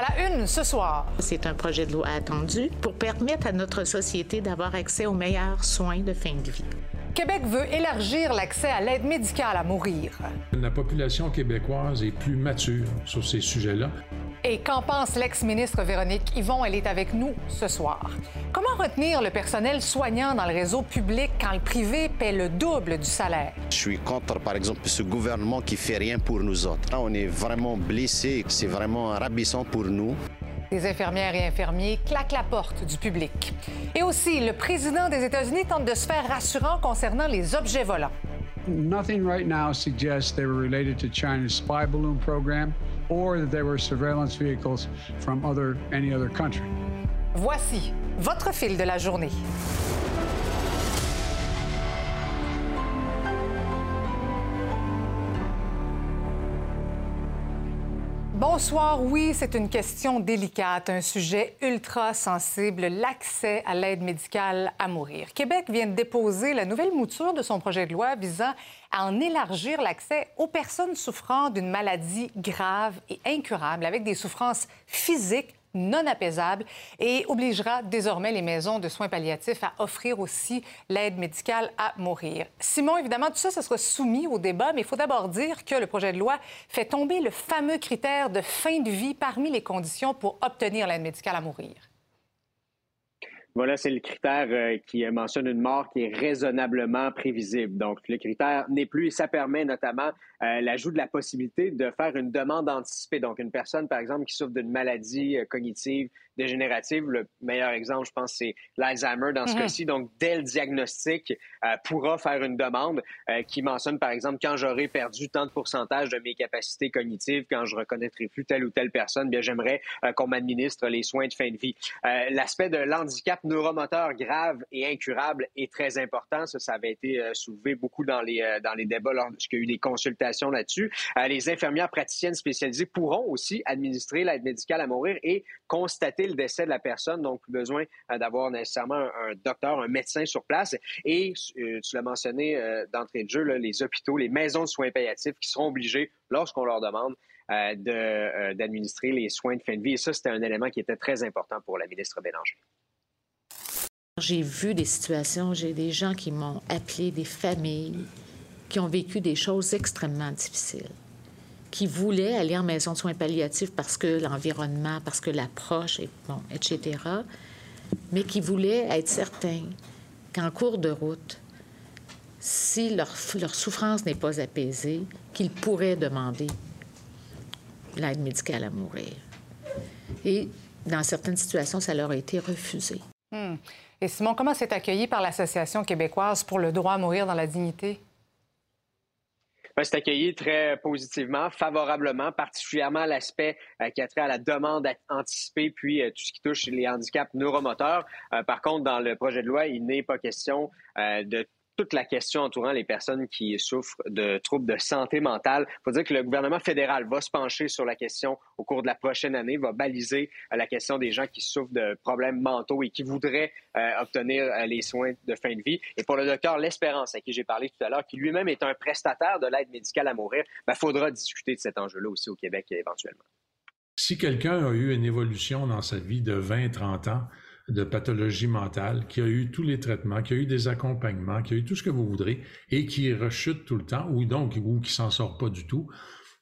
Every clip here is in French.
À la une ce soir. C'est un projet de loi attendu pour permettre à notre société d'avoir accès aux meilleurs soins de fin de vie. Québec veut élargir l'accès à l'aide médicale à mourir. La population québécoise est plus mature sur ces sujets-là. Et qu'en pense l'ex-ministre Véronique Yvon? Elle est avec nous ce soir. Comment retenir le personnel soignant dans le réseau public quand le privé paie le double du salaire? Je suis contre, par exemple, ce gouvernement qui fait rien pour nous autres. On est vraiment blessés. C'est vraiment ravissant pour nous. Les infirmières et infirmiers claquent la porte du public. Et aussi, le président des États-Unis tente de se faire rassurant concernant les objets volants. Nothing right now suggests they were related to China's spy balloon program or that they were surveillance vehicles from other, any other country. Voici votre fil de la journée. Bonsoir. Oui, c'est une question délicate, un sujet ultra sensible, l'accès à l'aide médicale à mourir. Québec vient de déposer la nouvelle mouture de son projet de loi visant à en élargir l'accès aux personnes souffrant d'une maladie grave et incurable avec des souffrances physiques non apaisable et obligera désormais les maisons de soins palliatifs à offrir aussi l'aide médicale à mourir. Simon, évidemment, tout ça, ça sera soumis au débat, mais il faut d'abord dire que le projet de loi fait tomber le fameux critère de fin de vie parmi les conditions pour obtenir l'aide médicale à mourir. Voilà, c'est le critère euh, qui mentionne une mort qui est raisonnablement prévisible. Donc, le critère n'est plus et ça permet notamment euh, l'ajout de la possibilité de faire une demande anticipée. Donc, une personne, par exemple, qui souffre d'une maladie euh, cognitive dégénérative, le meilleur exemple, je pense, c'est l'Alzheimer dans ce mhm. cas-ci. Donc, dès le diagnostic, pourra faire une demande qui mentionne, par exemple, quand j'aurai perdu tant de pourcentage de mes capacités cognitives, quand je reconnaîtrai plus telle ou telle personne, bien, j'aimerais qu'on m'administre les soins de fin de vie. L'aspect de l'handicap neuromoteur grave et incurable est très important. Ça, ça avait été euh, soulevé beaucoup dans les, euh, dans les débats lorsqu'il y a eu des consultations là-dessus. Euh, les infirmières praticiennes spécialisées pourront aussi administrer l'aide médicale à mourir et constater le décès de la personne. Donc, plus besoin d'avoir nécessairement un, docteur, un médecin sur place. Et tu l'as mentionné d'entrée de jeu, les hôpitaux, les maisons de soins palliatifs qui seront obligés, lorsqu'on leur demande, d'administrer les soins de fin de vie. Et ça, c'était un élément qui était très important pour la ministre Bélanger. J'ai vu des situations, j'ai des gens qui m'ont appelé, des familles qui ont vécu des choses extrêmement difficiles, qui voulaient aller en maison de soins palliatifs parce que l'environnement, parce que l'approche, bon, etc., mais qui voulaient être certains qu'en cours de route, si leur, leur souffrance n'est pas apaisée, qu'ils pourraient demander l'aide médicale à mourir. Et dans certaines situations, ça leur a été refusé. Hmm. Et Simon, comment c'est accueilli par l'Association québécoise pour le droit à mourir dans la dignité? C'est accueilli très positivement, favorablement, particulièrement l'aspect euh, qui a trait à la demande anticipée, puis euh, tout ce qui touche les handicaps neuromoteurs. Euh, par contre, dans le projet de loi, il n'est pas question de toute la question entourant les personnes qui souffrent de troubles de santé mentale. Il faut dire que le gouvernement fédéral va se pencher sur la question au cours de la prochaine année, va baliser euh, la question des gens qui souffrent de problèmes mentaux et qui voudraient euh, obtenir euh, les soins de fin de vie. Et pour le docteur L'Espérance, à qui j'ai parlé tout à l'heure, qui lui-même est un prestataire de l'aide médicale à mourir, il ben, faudra discuter de cet enjeu-là aussi au Québec éventuellement. Si quelqu'un a eu une évolution dans sa vie de 20-30 ans, de pathologie mentale, qui a eu tous les traitements, qui a eu des accompagnements, qui a eu tout ce que vous voudrez, et qui rechute tout le temps, ou donc, ou qui s'en sort pas du tout,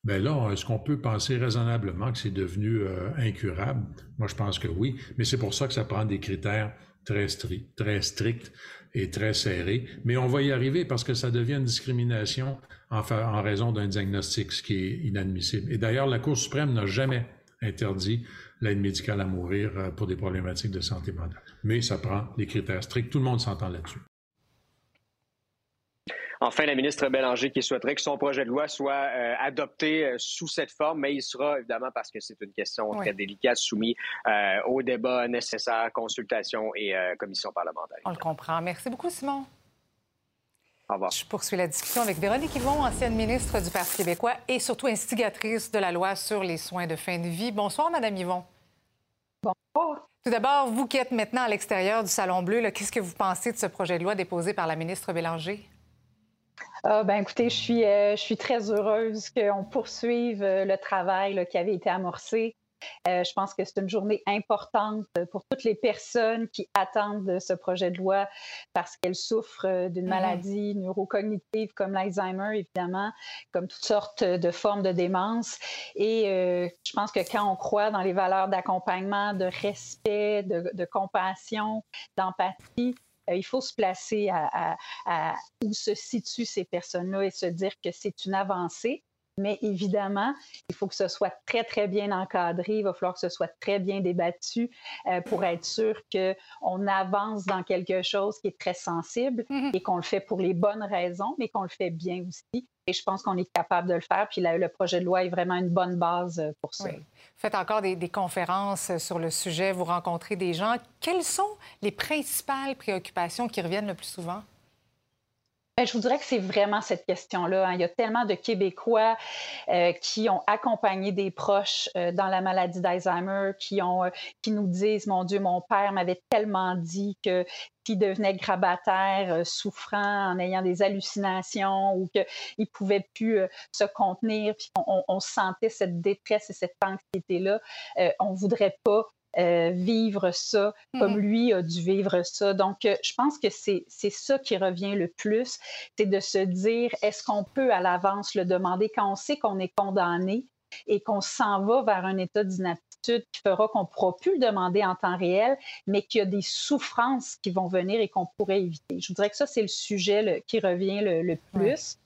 ben là, est-ce qu'on peut penser raisonnablement que c'est devenu euh, incurable? Moi, je pense que oui, mais c'est pour ça que ça prend des critères très stricts, très stricts et très serrés. Mais on va y arriver parce que ça devient une discrimination en, en raison d'un diagnostic, ce qui est inadmissible. Et d'ailleurs, la Cour suprême n'a jamais interdit l'aide médicale à mourir euh, pour des problématiques de santé mentale. Mais ça prend des critères stricts. Tout le monde s'entend là-dessus. Enfin, la ministre Bélanger qui souhaiterait que son projet de loi soit euh, adopté euh, sous cette forme, mais il sera évidemment, parce que c'est une question très délicate, soumis au débat nécessaire, consultation et commission parlementaire. On le comprend. Merci beaucoup, Simon. Au revoir. Je poursuis la discussion avec Véronique Yvon, ancienne ministre du Parti québécois et surtout instigatrice de la loi sur les soins de fin de vie. Bonsoir, Madame Yvon. Bonsoir. Tout d'abord, vous qui êtes maintenant à l'extérieur du Salon Bleu, qu'est-ce que vous pensez de ce projet de loi déposé par la ministre Bélanger? Euh, ben, écoutez, je suis, euh, je suis très heureuse qu'on poursuive euh, le travail qui avait été amorcé Euh, je pense que c'est une journée importante pour toutes les personnes qui attendent ce projet de loi parce qu'elles souffrent euh, d'une mm-hmm. maladie neurocognitive comme l'Alzheimer, évidemment, comme toutes sortes de formes de démence. Et euh, je pense que quand on croit dans les valeurs d'accompagnement, de respect, de, compassion, d'empathie, il faut se placer à, où se situent ces personnes-là et se dire que c'est une avancée. Mais évidemment, il faut que ce soit très, très bien encadré. Il va falloir que ce soit très bien débattu euh, pour être sûr qu'on avance dans quelque chose qui est très sensible mm-hmm. et qu'on le fait pour les bonnes raisons, mais qu'on le fait bien aussi. Et je pense qu'on est capable de le faire. Puis le projet de loi est vraiment une bonne base euh, pour ça. Vous faites encore des, des, conférences sur le sujet, vous rencontrez des gens. Quelles sont les principales préoccupations qui reviennent le plus souvent? Ben, je vous dirais que c'est vraiment cette question-là. Hein. Il y a tellement de Québécois euh, qui ont accompagné des proches euh, dans la maladie d'Alzheimer, qui, euh, qui nous disent, mon Dieu, mon père m'avait tellement dit que qu'il devenait grabataire, souffrant, en ayant des hallucinations ou qu'il ne pouvait plus se contenir, puis on, on, sentait cette détresse et cette anxiété-là. on ne voudrait pas euh, vivre ça comme mm-hmm. lui a dû vivre ça. Donc, euh, je pense que c'est ça qui revient le plus, c'est de se dire, est-ce qu'on peut à l'avance le demander quand on sait qu'on est condamné et qu'on s'en va vers un état d'inaptitude qui fera qu'on ne pourra plus le demander en temps réel, mais qu'il y a des souffrances qui vont venir et qu'on pourrait éviter? Je voudrais que ça, c'est le sujet qui revient le, plus.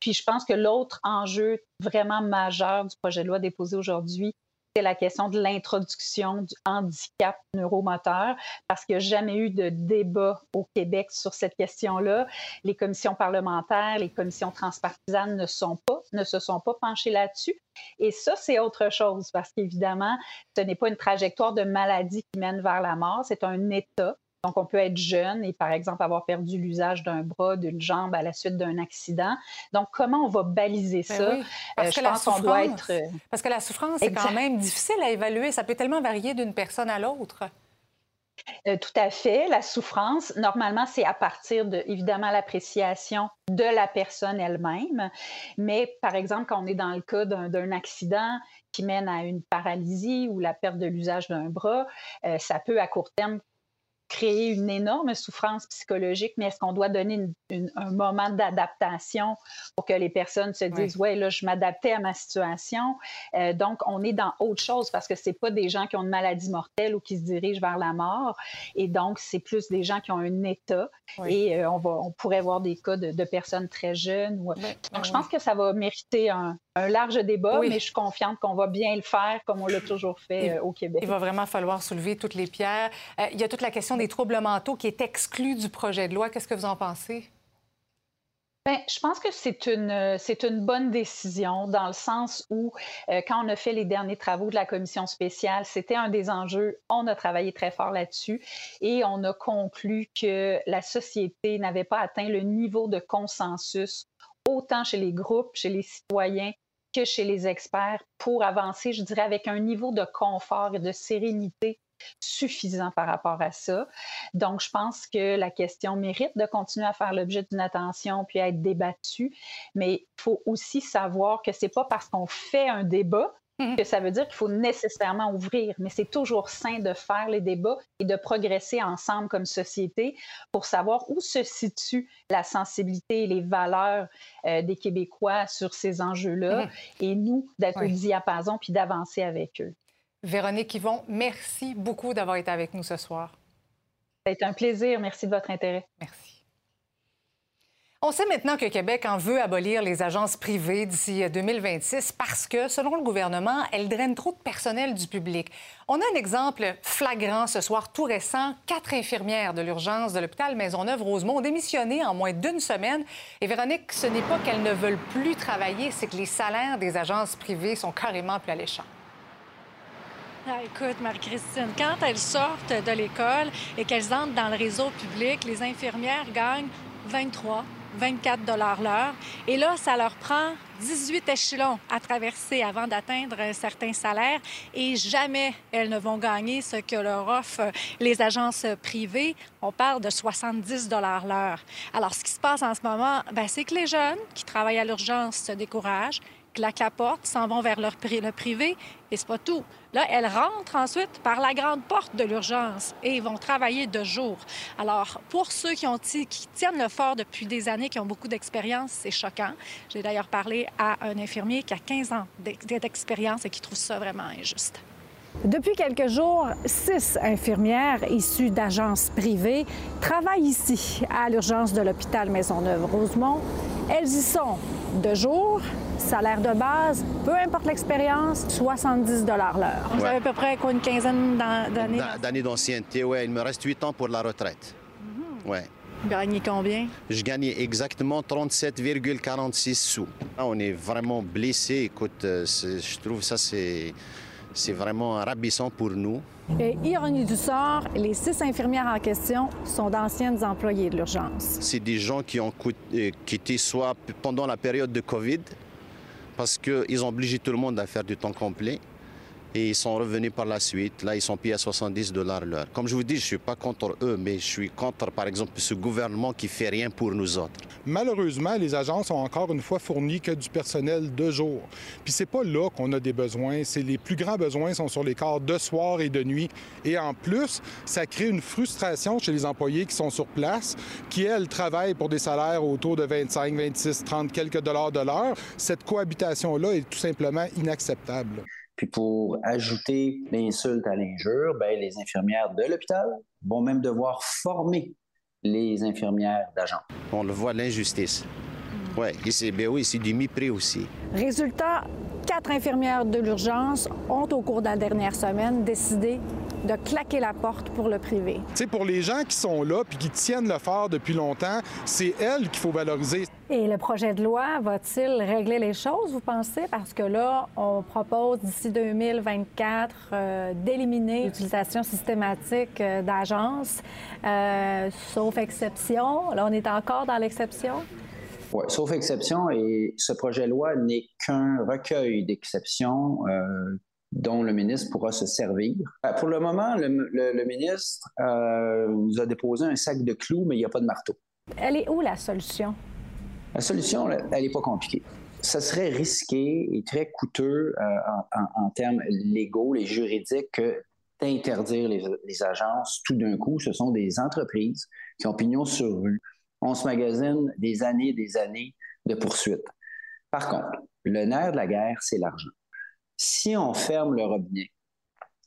Puis je pense que l'autre enjeu vraiment majeur du projet de loi déposé aujourd'hui, la question de l'introduction du handicap neuromoteur, parce qu'il n'y a jamais eu de débat au Québec sur cette question-là. Les commissions parlementaires, les commissions transpartisanes ne, sont pas, ne se sont pas penchées là-dessus. Et ça, c'est autre chose, parce qu'évidemment, ce n'est pas une trajectoire de maladie qui mène vers la mort, c'est un état donc, on peut être jeune et, par exemple, avoir perdu l'usage d'un bras, d'une jambe à la suite d'un accident. Donc, comment on va baliser ben ça? parce euh, que je pense qu'on doit être... Euh, parce que la souffrance, c'est quand même difficile à évaluer. Ça peut tellement varier d'une personne à l'autre. Euh, tout à fait. La souffrance, normalement, c'est à partir de, évidemment, l'appréciation de la personne elle-même. Mais, par exemple, quand on est dans le cas d'un accident qui mène à une paralysie ou la perte de l'usage d'un bras, ça peut, à court terme, créer une énorme souffrance psychologique, mais est-ce qu'on doit donner un moment d'adaptation pour que les personnes se disent, ouais, là, je m'adaptais à ma situation? Euh, donc, on est dans autre chose parce que c'est pas des gens qui ont une maladie mortelle ou qui se dirigent vers la mort. Et donc, c'est plus des gens qui ont un état. Et euh, on, va, on pourrait voir des cas de, personnes très jeunes. Donc, je pense que ça va mériter un, large débat, mais je suis confiante qu'on va bien le faire comme on l'a toujours fait euh, au Québec. Il va vraiment falloir soulever toutes les pierres. il y a toute la question des troubles mentaux qui est exclu du projet de loi. Qu'est-ce que vous en pensez? Bien, je pense que c'est une, c'est une bonne décision dans le sens où, euh, quand on a fait les derniers travaux de la commission spéciale, c'était un des enjeux. On a travaillé très fort là-dessus et on a conclu que la société n'avait pas atteint le niveau de consensus, autant chez les groupes, chez les citoyens que chez les experts, pour avancer, je dirais, avec un niveau de confort et de sérénité suffisant par rapport à ça. Donc, je pense que la question mérite de continuer à faire l'objet d'une attention puis à être débattue, mais il faut aussi savoir que c'est pas parce qu'on fait un débat que ça veut dire qu'il faut nécessairement ouvrir, mais c'est toujours sain de faire les débats et de progresser ensemble comme société pour savoir où se situe la sensibilité et les valeurs euh, des Québécois sur ces enjeux-là mmh et nous d'être au diapason puis d'avancer avec eux. Véronique Yvon, merci beaucoup d'avoir été avec nous ce soir. Ça a été un plaisir. Merci de votre intérêt. Merci. On sait maintenant que Québec en veut abolir les agences privées d'ici 2026 parce que, selon le gouvernement, elles drainent trop de personnel du public. On a un exemple flagrant ce soir tout récent. Quatre infirmières de l'urgence de l'hôpital Maisonneuve-Rosemont ont démissionné en moins d'une semaine. Et Véronique, ce n'est pas qu'elles ne veulent plus travailler, c'est que les salaires des agences privées sont carrément plus alléchants. Ah, écoute, Marie-Christine, quand elles sortent de l'école et qu'elles entrent dans le réseau public, les infirmières gagnent 23, 24 dollars l'heure. Et là, ça leur prend 18 échelons à traverser avant d'atteindre un certain salaire et jamais elles ne vont gagner ce que leur offrent les agences privées. On parle de 70 dollars l'heure. Alors, ce qui se passe en ce moment, ben, c'est que les jeunes qui travaillent à l'urgence se découragent claquent la porte, s'en vont vers leur le privé et c'est pas tout. Là, elles rentrent ensuite par la grande porte de l'urgence et vont travailler de jour. Alors, pour ceux qui, ont, qui tiennent le fort depuis des années, qui ont beaucoup d'expérience, c'est choquant. J'ai d'ailleurs parlé à un infirmier qui a 15 ans d'expérience et qui trouve ça vraiment injuste. Depuis quelques jours, six infirmières issues d'agences privées travaillent ici, à l'urgence de l'hôpital Maisonneuve-Rosemont. Elles y sont de jour, salaire de base, peu importe l'expérience, 70 l'heure. Vous avez à peu près quoi, une quinzaine d'années? D'années d'ancienneté, oui. Il me reste huit ans pour la retraite. Mm ouais. Vous gagnez combien? Je gagnais exactement 37,46 sous. On est vraiment blessé. Écoute, euh, je trouve ça, c'est c'est vraiment ravissant pour nous. Et ironie du sort, les six infirmières en question sont d'anciennes employées de l'urgence. C'est des gens qui ont euh, quitté soit pendant la période de COVID, parce qu'ils ont obligé tout le monde à faire du temps complet, ils sont revenus par la suite. Là, ils sont payés à 70 dollars l'heure. Comme je vous dis, je ne suis pas contre eux, mais je suis contre, par exemple, ce gouvernement qui fait rien pour nous autres. Malheureusement, les agences ont encore une fois fourni que du personnel de jour. Puis c'est pas là qu'on a des besoins. C'est les plus grands besoins sont sur les quarts de soir et de nuit. Et en plus, ça crée une frustration chez les employés qui sont sur place, qui elles travaillent pour des salaires autour de 25, 26, 30 quelques dollars de l'heure. Cette cohabitation-là est tout simplement inacceptable. Puis pour ajouter l'insulte à l'injure, ben, les infirmières de l'hôpital vont même devoir former les infirmières d'agents. On le voit, l'injustice. Oui, c'est ben oui, du mépris aussi. Résultat, quatre infirmières de l'urgence ont, au cours de la dernière semaine, décidé de claquer la porte pour le privé. sais, pour les gens qui sont là puis qui tiennent le fort depuis longtemps, c'est elles qu'il faut valoriser. Et le projet de loi va-t-il régler les choses, vous pensez? Parce que là, on propose d'ici 2024 euh, d'éliminer l'utilisation systématique euh, d'agences, euh, sauf exception. Là, on est encore dans l'exception? Oui, sauf exception. Et ce projet de loi n'est qu'un recueil d'exceptions dont le ministre pourra se servir. Pour le moment, le, ministre nous a déposé un sac de clous, mais il n'y a pas de marteau. Elle est où la solution? La solution, elle n'est pas compliquée. Ça serait risqué et très coûteux euh, en, termes légaux et juridiques d'interdire les, agences tout d'un coup. Ce sont des entreprises qui ont pignon sur rue. On se magasine des années et des années de poursuites. Par contre, le nerf de la guerre, c'est l'argent. Si on ferme le robinet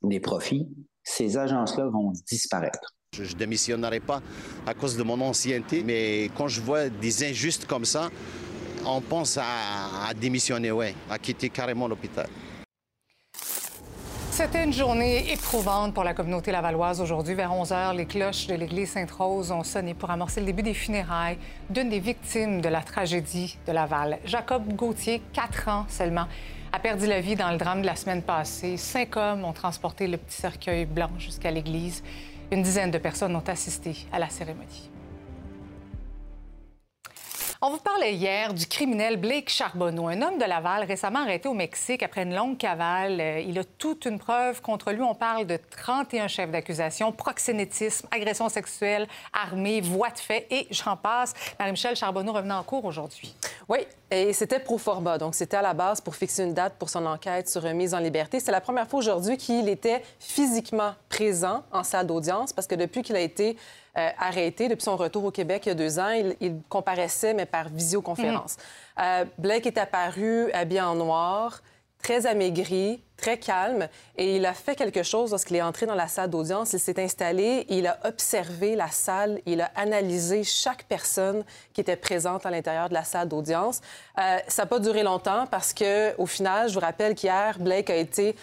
des profits, ces agences-là vont disparaître. Je ne démissionnerai pas à cause de mon ancienneté, mais quand je vois des injustes comme ça, on pense à, démissionner, ouais, à quitter carrément l'hôpital. C'était une journée éprouvante pour la communauté lavalloise aujourd'hui. Vers 11 h, les cloches de l'église Sainte-Rose ont sonné pour amorcer le début des funérailles d'une des victimes de la tragédie de Laval. Jacob Gauthier, 4 ans seulement, a perdu la vie dans le drame de la semaine passée. Cinq hommes ont transporté le petit cercueil blanc jusqu'à l'église. Une dizaine de personnes ont assisté à la cérémonie. On vous parlait hier du criminel Blake Charbonneau, un homme de Laval récemment arrêté au Mexique après une longue cavale. Euh, il a toute une preuve contre lui. On parle de 31 chefs d'accusation, proxénétisme, agression sexuelle, armée, voie de fait et j'en passe. Marie-Michel Charbonneau revenait en cours aujourd'hui. Oui, et c'était pro forma. Donc, c'était à la base pour fixer une date pour son enquête sur remise en liberté. C'est la première fois aujourd'hui qu'il était physiquement présent en salle d'audience parce que depuis qu'il a été euh, arrêté depuis son retour au Québec il y a deux ans. Il, comparaissait, mais par visioconférence. Mhm. Euh, Blake est apparu habillé en noir, très amaigri, très calme, et il a fait quelque chose lorsqu'il est entré dans la salle d'audience. Il s'est installé, il a observé la salle, il a analysé chaque personne qui était présente à l'intérieur de la salle d'audience. Euh, ça n'a pas duré longtemps parce que, au final, je vous rappelle qu'hier, Blake a été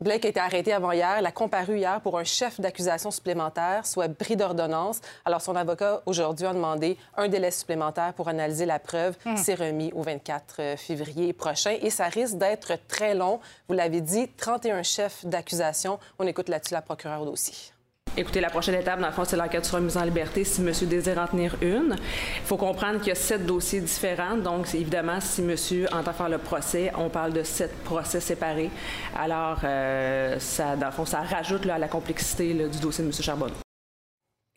Blake a été arrêté avant hier. Il a comparu hier pour un chef d'accusation supplémentaire, soit bris d'ordonnance. Alors, son avocat, aujourd'hui, a demandé un délai supplémentaire pour analyser la preuve. Hmm. C'est remis au 24 euh, février prochain et ça risque d'être très long. Vous l'avez dit, 31 chefs d'accusation. On écoute là-dessus la procureure au dossier. Écoutez, la prochaine étape, dans le fond, c'est l'enquête sur remise en liberté si monsieur désire en tenir une. Il faut comprendre qu'il y a sept dossiers différents. Donc, évidemment, si monsieur entend faire le procès, on parle de sept procès séparés. Alors, euh, ça, dans le fond, ça rajoute à la complexité du dossier de monsieur Charbonneau.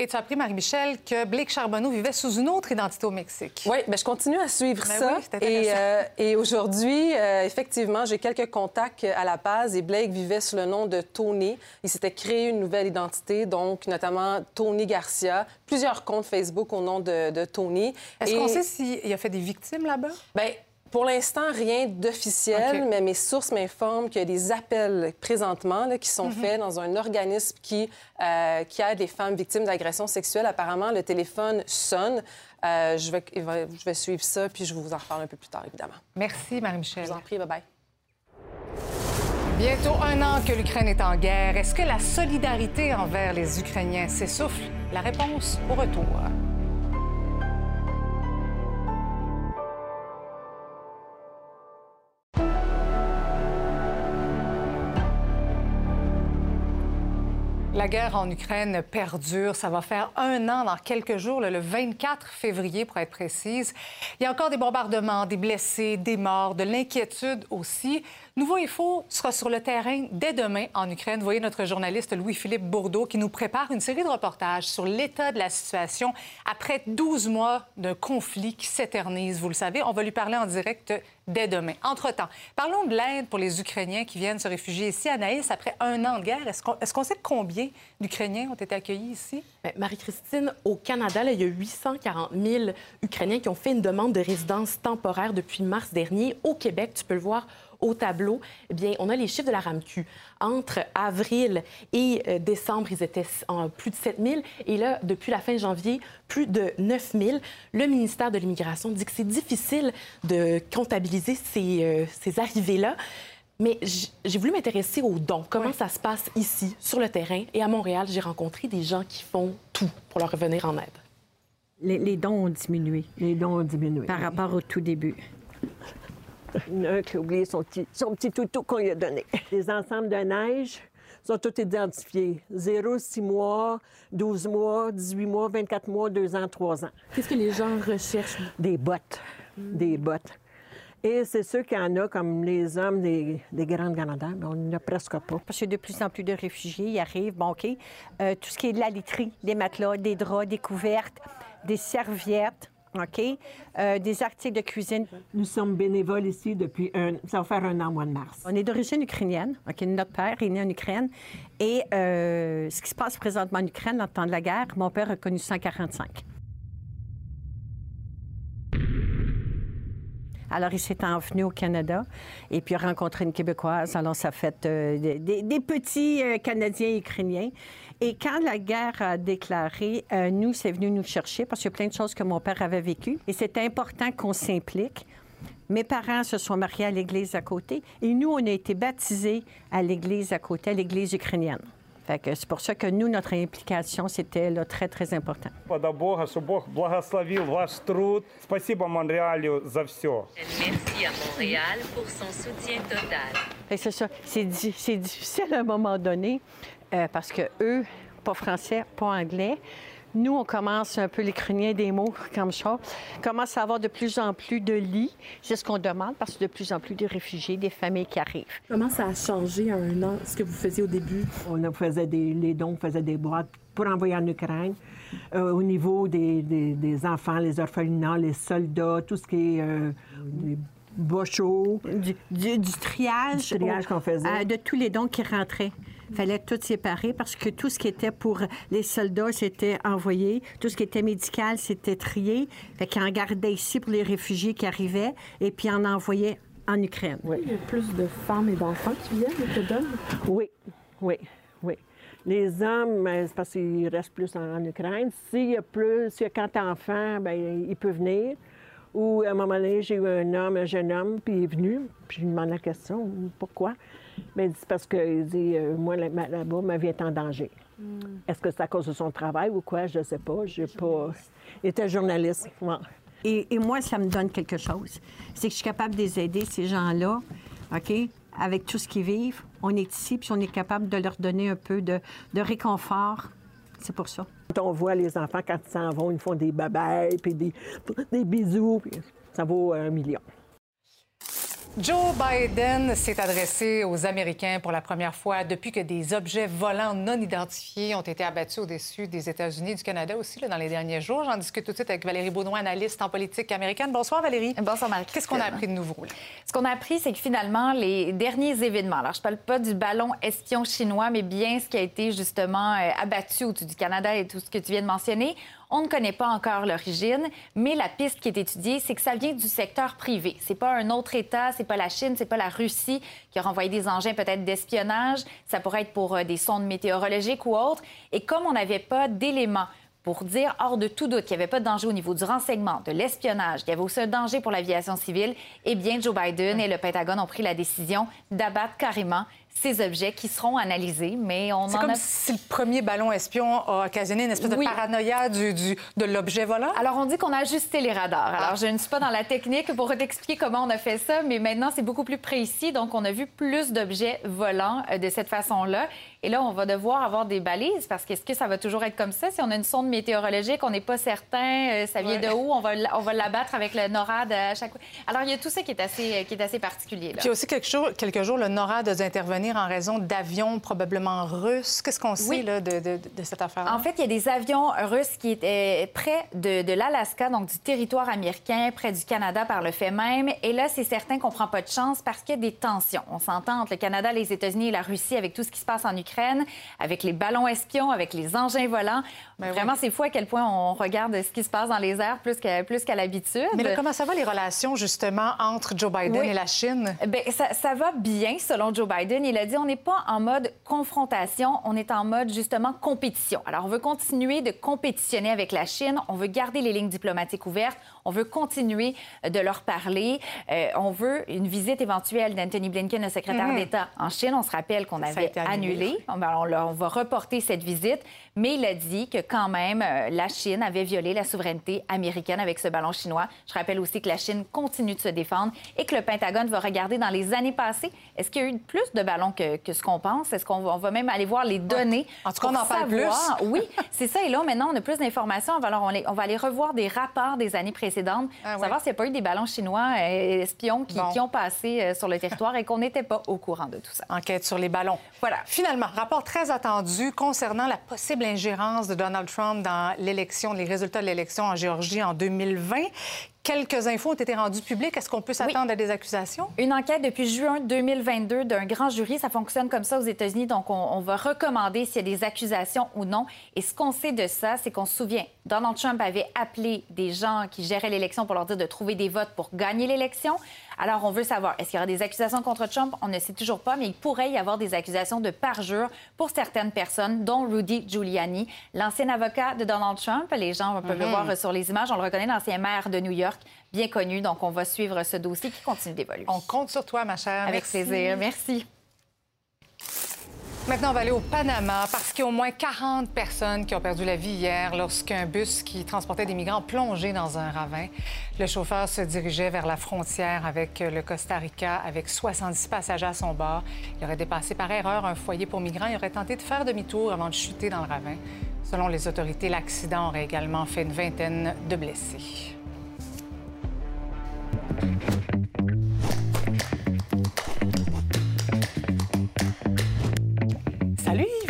Et tu as appris, Marie-Michel, que Blake Charbonneau vivait sous une autre identité au Mexique. Oui, mais je continue à suivre Ben ça. oui, et euh, et aujourd'hui, euh, effectivement, j'ai quelques contacts à La Paz et Blake vivait sous le nom de Tony. Il s'était créé une nouvelle identité, donc notamment Tony Garcia, plusieurs comptes Facebook au nom de, de Tony. Est-ce Et- qu'on sait s'il a fait des victimes là-bas? Bien, pour l'instant, rien d'officiel, mais mes sources m'informent qu'il y a des appels présentement là, qui sont Mhm. faits dans un organisme qui, euh, qui aide les femmes victimes d'agressions sexuelles. Apparemment, le téléphone sonne. Euh, je, vais, je vais suivre ça, puis je vous en reparle un peu plus tard, évidemment. Merci, Marie-Michel. Je vous en prie, bye-bye. Bientôt un an que l'Ukraine est en guerre. Est-ce que la solidarité envers les Ukrainiens s'essouffle? La réponse au retour. La guerre en Ukraine perdure. Ça va faire un an dans quelques jours, le 24 février pour être précise. Il y a encore des bombardements, des blessés, des morts, de l'inquiétude aussi. Nouveau Info sera sur le terrain dès demain en Ukraine. Voyez notre journaliste Louis-Philippe Bourdeau qui nous prépare une série de reportages sur l'état de la situation après 12 mois d'un conflit qui s'éternise. Vous le savez, on va lui parler en direct dès demain. Entre-temps, parlons de l'aide pour les Ukrainiens qui viennent se réfugier ici. Anaïs, après un an de guerre, est-ce qu'on sait combien d'Ukrainiens ont été accueillis ici? Bien, Marie-Christine, au Canada, il y a 840 000 Ukrainiens qui ont fait une demande de résidence temporaire depuis mars dernier. Au Québec, tu peux le voir au tableau, eh bien, on a les chiffres de la RAMQ. Entre avril et euh, décembre, ils étaient en plus de 7 000. Et là, depuis la fin janvier, plus de 9 000. Le ministère de l'Immigration dit que c'est difficile de comptabiliser ces, euh, ces arrivées-là. Mais j'ai voulu m'intéresser aux dons. Comment ça se passe ici, sur le terrain? Et à Montréal, j'ai rencontré des gens qui font tout pour leur revenir en aide. Les, les dons ont diminué. Les dons ont diminué. Par rapport au tout début. Il y en a un qui a oublié son petit, son petit toutou qu'on lui a donné. Les ensembles de neige sont tous identifiés. 0, 6 mois, 12 mois, 18 mois, 24 mois, 2 ans, 3 ans. Qu'est-ce que les gens recherchent? Des bottes. Des bottes. Et c'est sûr qu'il y en a, comme les hommes des, des grandes grandeurs, mais on n'en a presque pas. Parce qu'il y a de plus en plus de réfugiés. Ils arrivent, bon, OK. Euh, tout ce qui est de la literie, des matelas, des draps, des couvertes, des serviettes, OK? Euh, des articles de cuisine. Nous sommes bénévoles ici depuis un... Ça va faire un an, mois de mars. On est d'origine ukrainienne. OK? Notre père est né en Ukraine. Et euh, ce qui se passe présentement en Ukraine, dans le temps de la guerre, mon père a connu 145. Alors, il s'est envenu au Canada et puis a rencontré une Québécoise. Alors, ça fait euh, des, des- petits Canadiens ukrainiens. Et quand la guerre a déclaré, euh, nous, c'est venu nous chercher parce qu'il y a plein de choses que mon père avait vécues. Et c'est important qu'on s'implique. Mes parents se sont mariés à l'église à côté et nous, on a été baptisés à l'église à côté, à l'église ukrainienne. C'est pour ça que nous, notre implication, c'était très, très important. Merci à Montréal pour son soutien total. Fait que C'est ça. C'est di- c'est difficile à un moment donné euh, parce que eux, pas français, pas anglais. Nous, on commence un peu l'ukrainien des mots comme ça. On commence à avoir de plus en plus de lits. C'est ce qu'on demande parce que de plus en plus de réfugiés, des familles qui arrivent. Comment ça a changé en un an, ce que vous faisiez au début? On faisait des, les dons, on faisait des boîtes pour envoyer en Ukraine. Euh, au niveau des, des- des enfants, les orphelinats, les soldats, tout ce qui est euh, des bas. Du, du- du triage. Du triage au- qu'on faisait. euh, de tous les dons qui rentraient. Il fallait tout séparer parce que tout ce qui était pour les soldats, c'était envoyé. Tout ce qui était médical, c'était trié. Fait qu'ils en gardaient ici pour les réfugiés qui arrivaient et puis en envoyaient en Ukraine. Il y a plus de femmes et d'enfants qui viennent que d'hommes? Oui, oui, oui. Les hommes, ben, c'est parce qu'ils restent plus en, en Ukraine. S'il y a plus, s'il y a 40 enfants, ben, il peut venir. Ou à un moment donné, j'ai eu un homme, un jeune homme, puis il est venu, puis je lui demande la question, pourquoi? Mais c'est parce qu'il dit, euh, moi, là-bas, ma vie est en danger. Est-ce que c'est à cause de son travail ou quoi? Je ne sais pas. J'ai pas... Il était journaliste. ouais. Et, et moi, ça me donne quelque chose. C'est que je suis capable de les aider, ces gens-là, OK? Avec tout ce qu'ils vivent. On est ici, puis on est capable de leur donner un peu de, de réconfort. C'est pour ça. Quand on voit les enfants, quand ils s'en vont, ils font des babayes, puis des, des bisous, puis ça vaut un million. Joe Biden s'est adressé aux Américains pour la première fois depuis que des objets volants non identifiés ont été abattus au-dessus des États-Unis, du Canada aussi, là, dans les derniers jours. J'en discute tout de suite avec Valérie Baudouin, analyste en politique américaine. Bonsoir, Valérie. Bonsoir, Marie. Qu'est-ce qu'on a appris de nouveau? Là? Ce qu'on a appris, c'est que finalement, les derniers événements, alors je ne parle pas du ballon espion chinois, mais bien ce qui a été justement euh, abattu au-dessus du Canada et tout ce que tu viens de mentionner, on ne connaît pas encore l'origine, mais la piste qui est étudiée, c'est que ça vient du secteur privé. C'est pas un autre État, c'est pas la Chine, c'est pas la Russie qui a renvoyé des engins peut-être d'espionnage. Ça pourrait être pour euh, des sondes météorologiques ou autres. Et comme on n'avait pas d'éléments pour dire hors de tout doute qu'il n'y avait pas de danger au niveau du renseignement, de l'espionnage, qu'il y avait aussi un danger pour l'aviation civile, eh bien, Joe Biden et le Pentagone ont pris la décision d'abattre carrément ces objets qui seront analysés, mais on C'est en comme a... si le premier ballon espion a occasionné une espèce de paranoïa du, du- de l'objet volant. Alors, on dit qu'on a ajusté les radars. Ah. Alors, je ne suis pas dans la technique pour t'expliquer comment on a fait ça, mais maintenant, c'est beaucoup plus précis. Donc, on a vu plus d'objets volants euh, de cette façon-là. Et là, on va devoir avoir des balises parce qu'est-ce que ça va toujours être comme ça? Si on a une sonde météorologique, on n'est pas certain, euh, ça vient Ouais. de où, on va, on va l'abattre avec le NORAD à chaque fois. Alors, il y a tout ça qui est assez, euh, qui est assez particulier. Là. Puis il y a aussi quelques jours, quelques jours, le NORAD a dû intervenir en raison d'avions probablement russes. Qu'est-ce qu'on sait Oui. là, de, de- de cette affaire-là? En fait, il y a des avions russes qui étaient près de, de l'Alaska, donc du territoire américain, près du Canada par le fait même. Et là, c'est certain qu'on prend pas de chance parce qu'il y a des tensions. On s'entend entre le Canada, les États-Unis et la Russie avec tout ce qui se passe en Ukraine, avec les ballons espions, avec les engins volants. Ben Vraiment, c'est fou à quel point on regarde ce qui se passe dans les airs plus qu'à plus qu'à l'habitude. Mais là, comment ça va les relations justement entre Joe Biden Oui. et la Chine? Bien, ça, ça va bien, selon Joe Biden. Il a dit on n'est pas en mode confrontation, on est en mode justement compétition. Alors, on veut continuer de compétitionner avec la Chine, on veut garder les lignes diplomatiques ouvertes, on veut continuer de leur parler, Euh, on veut une visite éventuelle d'Anthony Blinken, le secrétaire Mhm. d'État en Chine. On se rappelle qu'on avait annulé. annulé. On, on va reporter cette visite, mais il a dit que quand même, euh, la Chine avait violé la souveraineté américaine avec ce ballon chinois. Je rappelle aussi que la Chine continue de se défendre et que le Pentagone va regarder dans les années passées, est-ce qu'il y a eu plus de ballons que, que ce qu'on pense? Est-ce qu'on va, même aller voir les données? En tout cas, on pour en parle savoir- plus. Oui, c'est ça. Et là, maintenant, on a plus d'informations. Alors, on, les- on va aller revoir des rapports des années précédentes, Ah ouais. savoir s'il n'y a pas eu des ballons chinois euh, espions qui, Bon. qui ont passé euh, sur le territoire et qu'on n'était pas au courant de tout ça. Enquête sur les ballons. Voilà. Finalement, rapport très attendu concernant la possible ingérence de Donald Trump dans l'élection, les résultats de l'élection en Géorgie en 2020. Quelques infos ont été rendues publiques. Est-ce qu'on peut s'attendre à des accusations? Une enquête depuis juin 2022 d'un grand jury. Ça fonctionne comme ça aux États-Unis. Donc, on, on va recommander s'il y a des accusations ou non. Et ce qu'on sait de ça, c'est qu'on se souvient, Donald Trump avait appelé des gens qui géraient l'élection pour leur dire de trouver des votes pour gagner l'élection. Alors, on veut savoir, est-ce qu'il y aura des accusations contre Trump? On ne sait toujours pas, mais il pourrait y avoir des accusations de parjure pour certaines personnes, dont Rudy Giuliani, l'ancien avocat de Donald Trump. Les gens peuvent le Mhm. voir sur les images. On le reconnaît, l'ancien maire de New York, bien connu. Donc, on va suivre ce dossier qui continue d'évoluer. On compte sur toi, ma chère. Avec Merci. plaisir. Merci. Maintenant, on va aller au Panama parce qu'il y a au moins 40 personnes qui ont perdu la vie hier lorsqu'un bus qui transportait des migrants plongé dans un ravin. Le chauffeur se dirigeait vers la frontière avec le Costa Rica avec 70 passagers à son bord. Il aurait dépassé par erreur un foyer pour migrants. Il aurait tenté de faire demi-tour avant de chuter dans le ravin. Selon les autorités, l'accident aurait également fait une vingtaine de blessés.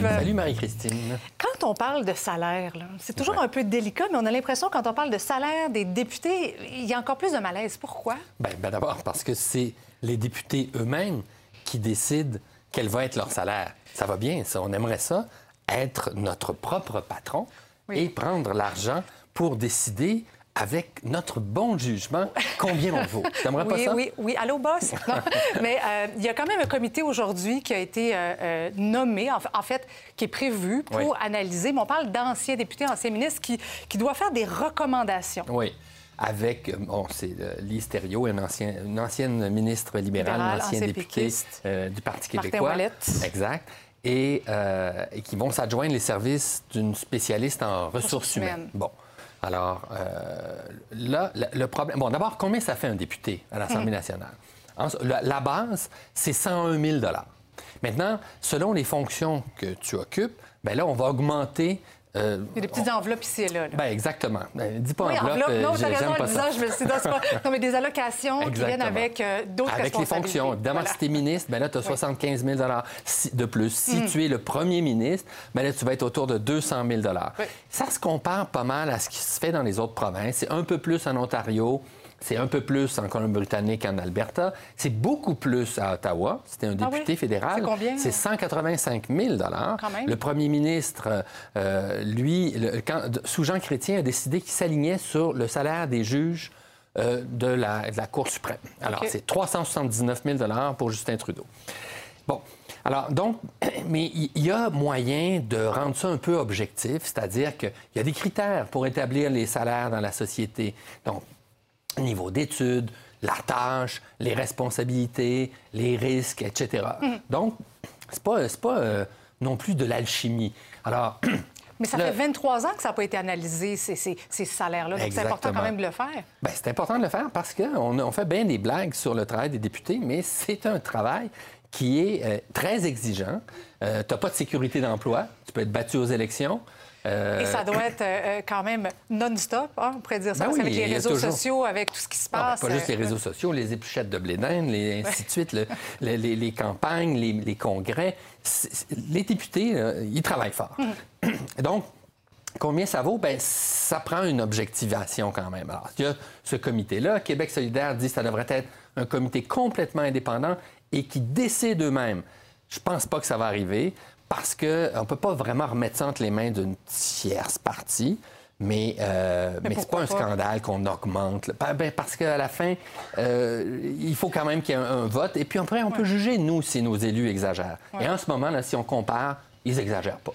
Salut Marie-Christine. Quand on parle de salaire, c'est toujours un peu délicat, mais on a l'impression quand on parle de salaire des députés, il y a encore plus de malaise. Pourquoi? Ben, ben d'abord parce que c'est les députés eux-mêmes qui décident quel va être leur salaire. Ça va bien, ça. On aimerait ça, être notre propre patron et prendre l'argent pour décider avec notre bon jugement combien on vaut. T'aimerais pas oui, ça? oui, oui. Allô, boss? Non. Mais euh, il y a quand même un comité aujourd'hui qui a été euh, euh, nommé, en, fa- en fait, qui est prévu pour Oui. analyser. Mais on parle d'anciens députés, anciens ministres qui, qui doivent faire des recommandations. Oui. Avec, bon, c'est Lise Thériault, une, ancien- une ancienne ministre libérale, Libérale, un ancien ancien député péquiste. euh, du Parti Martin québécois. Ouellette. Exact. Et, euh, et qui vont s'adjoindre les services d'une spécialiste en ressources Ressources humaines. humaines. Bon. Alors, euh, là, le, problème. Bon, d'abord, combien ça fait un député à l'Assemblée Hmm. nationale? En- la, la base, c'est 101 000 Maintenant, selon les fonctions que tu occupes, bien là, on va augmenter Euh, Il y a des petites enveloppes ici et là. là. Ben exactement. Ben, dis pas oui, enveloppe, enveloppe. euh, Non, raison, j'aime pas ça. disant, je me suis dit, non, c'est pas... Non, mais des allocations qui viennent avec euh, d'autres Avec les fonctions. Évidemment, Voilà. si tu es ministre, ben là, tu as 75 000 si- de plus. Si Mm. tu es le premier ministre, ben là, tu vas être autour de 200 000 Oui. Ça se compare pas mal à ce qui se fait dans les autres provinces. C'est un peu plus en Ontario. C'est un peu plus en Colombie-Britannique qu'en Alberta. C'est beaucoup plus à Ottawa. C'était un Ah député oui? fédéral. C'est combien? C'est 185 000 Quand même. Le premier ministre, euh, lui, le- quand- sous Jean Chrétien, a décidé qu'il s'alignait sur le salaire des juges euh, de, la, de la Cour suprême. Alors, OK. c'est 379 000 pour Justin Trudeau. Bon. Alors, donc, mais il il y a moyen de rendre ça un peu objectif, c'est-à-dire qu'il y a des critères pour établir les salaires dans la société. Donc, niveau d'études, la tâche, les responsabilités, les risques, etc. Mhm. Donc, c'est pas, pas euh, non plus de l'alchimie. Alors, Mais ça le- fait 23 ans que ça n'a pas été analysé, ces, ces- ces salaires-là. Donc, c'est important quand même de le faire. Ben, c'est important de le faire parce qu'on on fait bien des blagues sur le travail des députés, mais c'est un travail qui est euh, très exigeant. tu n'as pas de sécurité d'emploi, tu peux être battu aux élections. Euh, Et ça doit être euh, euh, quand même non-stop, hein, on pourrait dire ça, Ben oui, qu'avec les réseaux toujours- sociaux, avec tout ce qui se Non, ben, passe. pas juste les réseaux sociaux, les épluchettes de blé les, ainsi de suite, le- le- les, les campagnes, les, les congrès. Les députés, euh, ils travaillent fort. Donc, combien ça vaut? Ben, ça prend une objectivation quand même. Alors, il y a ce comité-là. Québec solidaire dit que ça devrait être un comité complètement indépendant et qui décide eux-mêmes. Je pense pas que ça va arriver parce qu'on ne peut pas vraiment remettre ça entre les mains d'une tierce partie. Mais, euh, mais, c'est pas un scandale qu'on augmente. là. Ben, ben, parce qu'à la fin, euh, il faut quand même qu'il y ait un, un vote. Et puis après, on peut juger, nous, si nos élus exagèrent. Ouais. Et en ce moment, là, si on compare, ils exagèrent pas.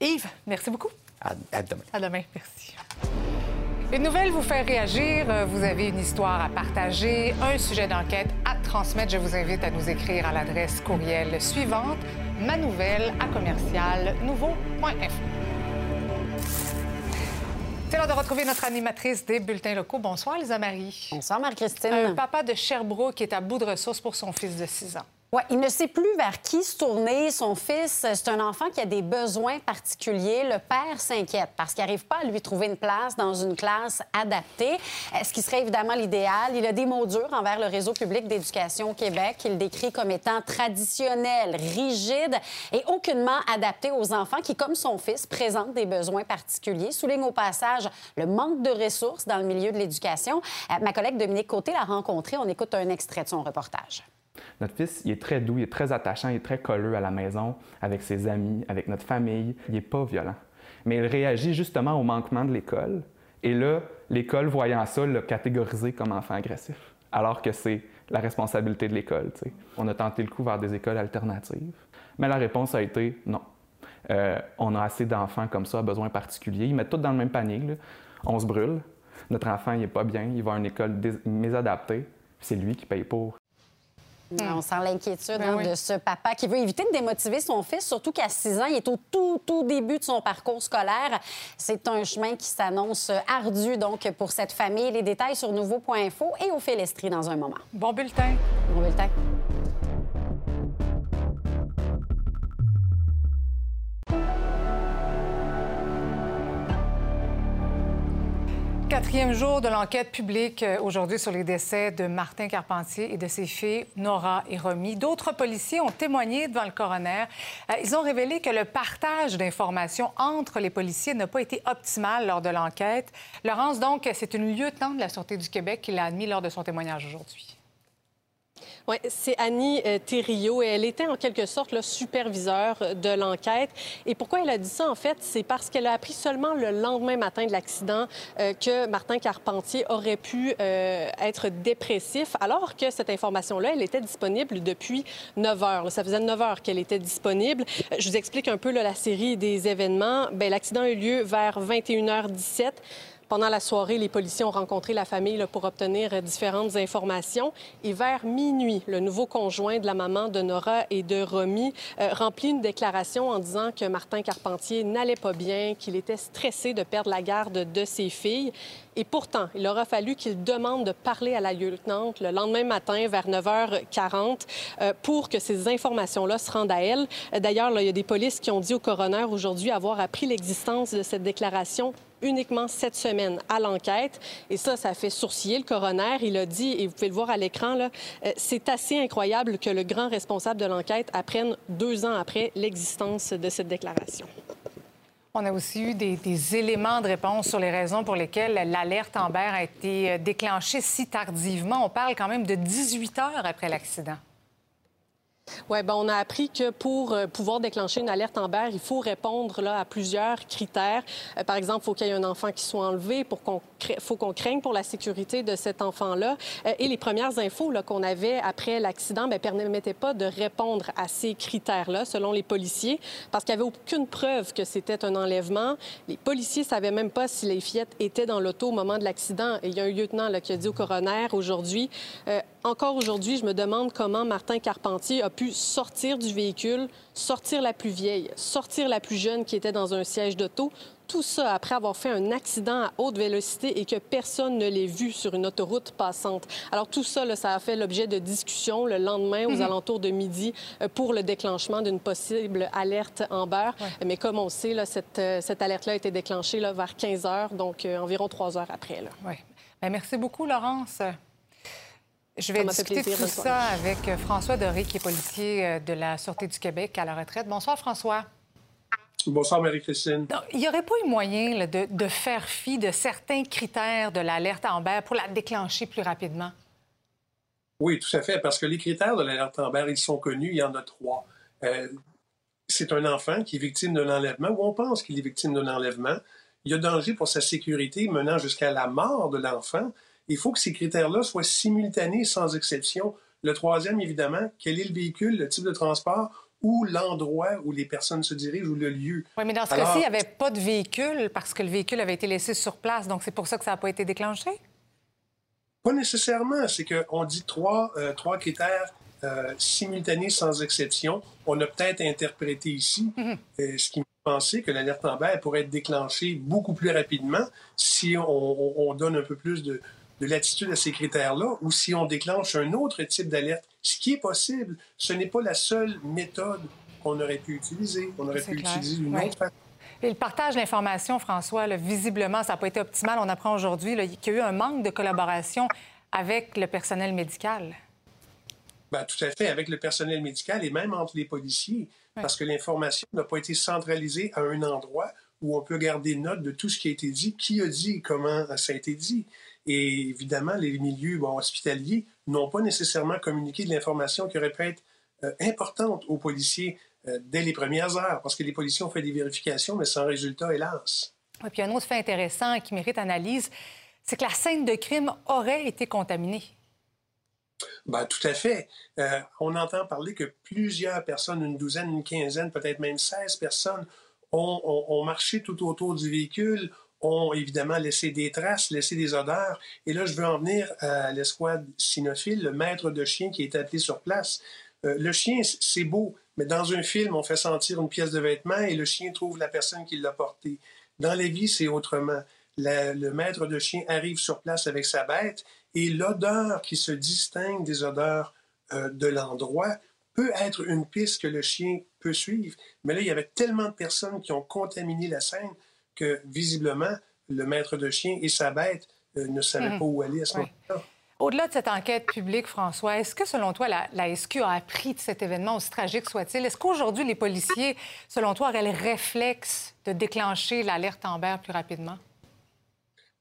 Yves, merci beaucoup. À, à demain. À demain. Merci. Une nouvelle vous fait réagir. Euh, Vous avez une histoire à partager, un sujet d'enquête à transmettre. Je vous invite à nous écrire à l'adresse courriel suivante manouvelle à commercial nouveau.info. C'est l'heure de retrouver notre animatrice des bulletins locaux. Bonsoir, Lisa Marie. Bonsoir, Marie-Christine. Un papa de Sherbrooke est à bout de ressources pour son fils de 6 ans. Il ne sait plus vers qui se tourner. Son fils, c'est un enfant qui a des besoins particuliers. Le père s'inquiète parce qu'il n'arrive pas à lui trouver une place dans une classe adaptée, Euh, ce qui serait évidemment l'idéal. Il a des mots durs envers le réseau public d'éducation au Québec qu'il décrit comme étant traditionnel, rigide et aucunement adapté aux enfants qui, comme son fils, présentent des besoins particuliers. Souligne au passage le manque de ressources dans le milieu de l'éducation. Euh, ma collègue Dominique Côté l'a rencontré. On écoute un extrait de son reportage. Notre fils, il est très doux, il est très attachant, il est très colleux à la maison, avec ses amis, avec notre famille. Il n'est pas violent. Mais il réagit justement au manquement de l'école. Et là, l'école, voyant ça, l'a catégorisé comme enfant agressif, alors que c'est la responsabilité de l'école. On a tenté le coup vers des écoles alternatives, mais la réponse a été non. Euh, on a assez d'enfants comme ça à besoins particuliers. Ils mettent tout dans le même panier. On se brûle. Notre enfant, il n'est pas bien. Il va à une école mésadaptée. C'est lui qui paye pour. On sent l'inquiétude Ben hein, oui. de ce papa qui veut éviter de démotiver son fils, surtout qu'à 6 ans, il est au tout, tout début de son parcours scolaire. C'est un chemin qui s'annonce ardu donc pour cette famille. Les détails sur nouveau.info et au Félestri dans un moment. Bon bulletin. Bon bulletin. Quatrième jour de l'enquête publique euh, aujourd'hui sur les décès de Martin Carpentier et de ses filles Nora et Romy. D'autres policiers ont témoigné devant le coroner. Euh, Ils ont révélé que le partage d'informations entre les policiers n'a pas été optimal lors de l'enquête. Laurence, donc, c'est une lieutenant de la Sûreté du Québec qui l'a admis lors de son témoignage aujourd'hui. Oui, c'est Annie euh, Thériault et elle était en quelque sorte le superviseur de l'enquête. Et pourquoi elle a dit ça, en fait, c'est parce qu'elle a appris seulement le lendemain matin de l'accident euh, que Martin Carpentier aurait pu euh, être dépressif, alors que cette information-là, elle était disponible depuis 9 heures. Ça faisait 9 heures qu'elle était disponible. Je vous explique un peu la série des événements. Bien, L'accident a eu lieu vers 21h17. Pendant la soirée, les policiers ont rencontré la famille pour obtenir différentes informations. Et vers minuit, le nouveau conjoint de la maman de Nora et de Romy remplit une déclaration en disant que Martin Carpentier n'allait pas bien, qu'il était stressé de perdre la garde de ses filles. Et pourtant, il aura fallu qu'il demande de parler à la lieutenante le lendemain matin vers 9h40 euh, pour que ces informations-là se rendent à elle. D'ailleurs, il y a des polices qui ont dit au coroner aujourd'hui avoir appris l'existence de cette déclaration uniquement cette semaine à l'enquête. Et ça, ça fait sourciller le coroner. Il a dit, et vous pouvez le voir à l'écran, euh, c'est assez incroyable que le grand responsable de l'enquête apprenne deux ans après l'existence de cette déclaration. On a aussi eu des, éléments de réponse sur les raisons pour lesquelles l'alerte Amber a été déclenchée si tardivement. On parle quand même de 18 heures après l'accident. Oui, ben on a appris que pour euh, pouvoir déclencher une alerte Amber, il faut répondre là, à plusieurs critères. Euh, par exemple, il faut qu'il y ait un enfant qui soit enlevé, pour qu'on faut qu'on craigne pour la sécurité de cet enfant-là. Euh, et les premières infos qu'on avait après l'accident ne ben, permettaient pas de répondre à ces critères-là, selon les policiers, parce qu'il n'y avait aucune preuve que c'était un enlèvement. Les policiers ne savaient même pas si les fillettes étaient dans l'auto au moment de l'accident. Il y a un lieutenant qui a dit au coroner aujourd'hui, encore aujourd'hui, je me demande comment Martin Carpentier a pu sortir du véhicule, sortir la plus vieille, sortir la plus jeune qui était dans un siège d'auto. Tout ça après avoir fait un accident à haute vélocité et que personne ne l'ait vu sur une autoroute passante. Alors tout ça, ça a fait l'objet de discussions le lendemain aux mhm. alentours de midi euh, pour le déclenchement d'une possible alerte en beurre. Mais comme on sait, là, cette, euh, cette alerte-là a été déclenchée là, vers 15 heures, donc euh, environ trois heures après. Oui. Ben, merci beaucoup, Laurence. Je vais discuter tout ça avec euh, François Doré, qui est policier euh, de la Sûreté du Québec à la retraite. Bonsoir, François. Bonsoir, Marie-Christine. Il n'y aurait pas eu moyen de, faire fi de certains critères de l'alerte Amber pour la déclencher plus rapidement? Oui, tout à fait, parce que les critères de l'alerte Amber, ils sont connus, il y en a trois. Euh, c'est un enfant qui est victime d'un enlèvement ou on pense qu'il est victime d'un enlèvement. Il y a danger pour sa sécurité menant jusqu'à la mort de l'enfant il faut que ces critères-là soient simultanés sans exception. Le troisième, évidemment, quel est le véhicule, le type de transport ou l'endroit où les personnes se dirigent ou le lieu. Oui, mais dans ce cas-ci, il n'y avait pas de véhicule parce que le véhicule avait été laissé sur place. Donc, c'est pour ça que ça n'a pas été déclenché? Pas nécessairement. C'est qu'on dit trois, euh, trois critères euh, simultanés sans exception. On a peut-être interprété ici, mhm. euh, ce qui me pensait que l'alerte en pourrait être déclenchée beaucoup plus rapidement si on donne un peu plus de, de l'attitude à ces critères-là, ou si on déclenche un autre type d'alerte, ce qui est possible, ce n'est pas la seule méthode qu'on aurait pu utiliser. On aurait pu utiliser une autre façon. Et le partage d'informations, François, visiblement, ça n'a pas été optimal. On apprend aujourd'hui qu'il y a eu un manque de collaboration avec le personnel médical. Bien, tout à fait, avec le personnel médical et même entre les policiers, parce que l'information n'a pas été centralisée à un endroit où on peut garder note de tout ce qui a été dit, qui a dit et comment ça a été dit. Et évidemment, les milieux hospitaliers n'ont pas nécessairement communiqué de l'information qui aurait pu être euh, importante aux policiers euh, dès les premières heures, parce que les policiers ont fait des vérifications, mais sans résultat, hélas. Et puis un autre fait intéressant qui mérite analyse, c'est que la scène de crime aurait été contaminée. Ben, tout à fait. Euh, on entend parler que plusieurs personnes, une douzaine, une quinzaine, peut-être même 16 personnes, ont, marché tout autour du véhicule, ont évidemment laissé des traces, laissé des odeurs. Et là, je veux en venir à l'escouade cynophile, le maître de chien qui est appelé sur place. Euh, le chien, c'est beau, mais dans un film, on fait sentir une pièce de vêtement et le chien trouve la personne qui l'a porté. Dans la vie, c'est autrement. le maître de chien arrive sur place avec sa bête et l'odeur qui se distingue des odeurs euh, de l'endroit peut être une piste que le chien peut suivre. Mais là, il y avait tellement de personnes qui ont contaminé la scène que visiblement, le maître de chien et sa bête euh, ne savaient mhm. pas où aller à ce moment-là. Au-delà de cette enquête publique, François, est-ce que, selon toi, la, SQ a appris de cet événement, aussi tragique soit-il? Est-ce qu'aujourd'hui, les policiers, selon toi, auraient le réflexe de déclencher l'alerte Amber plus rapidement?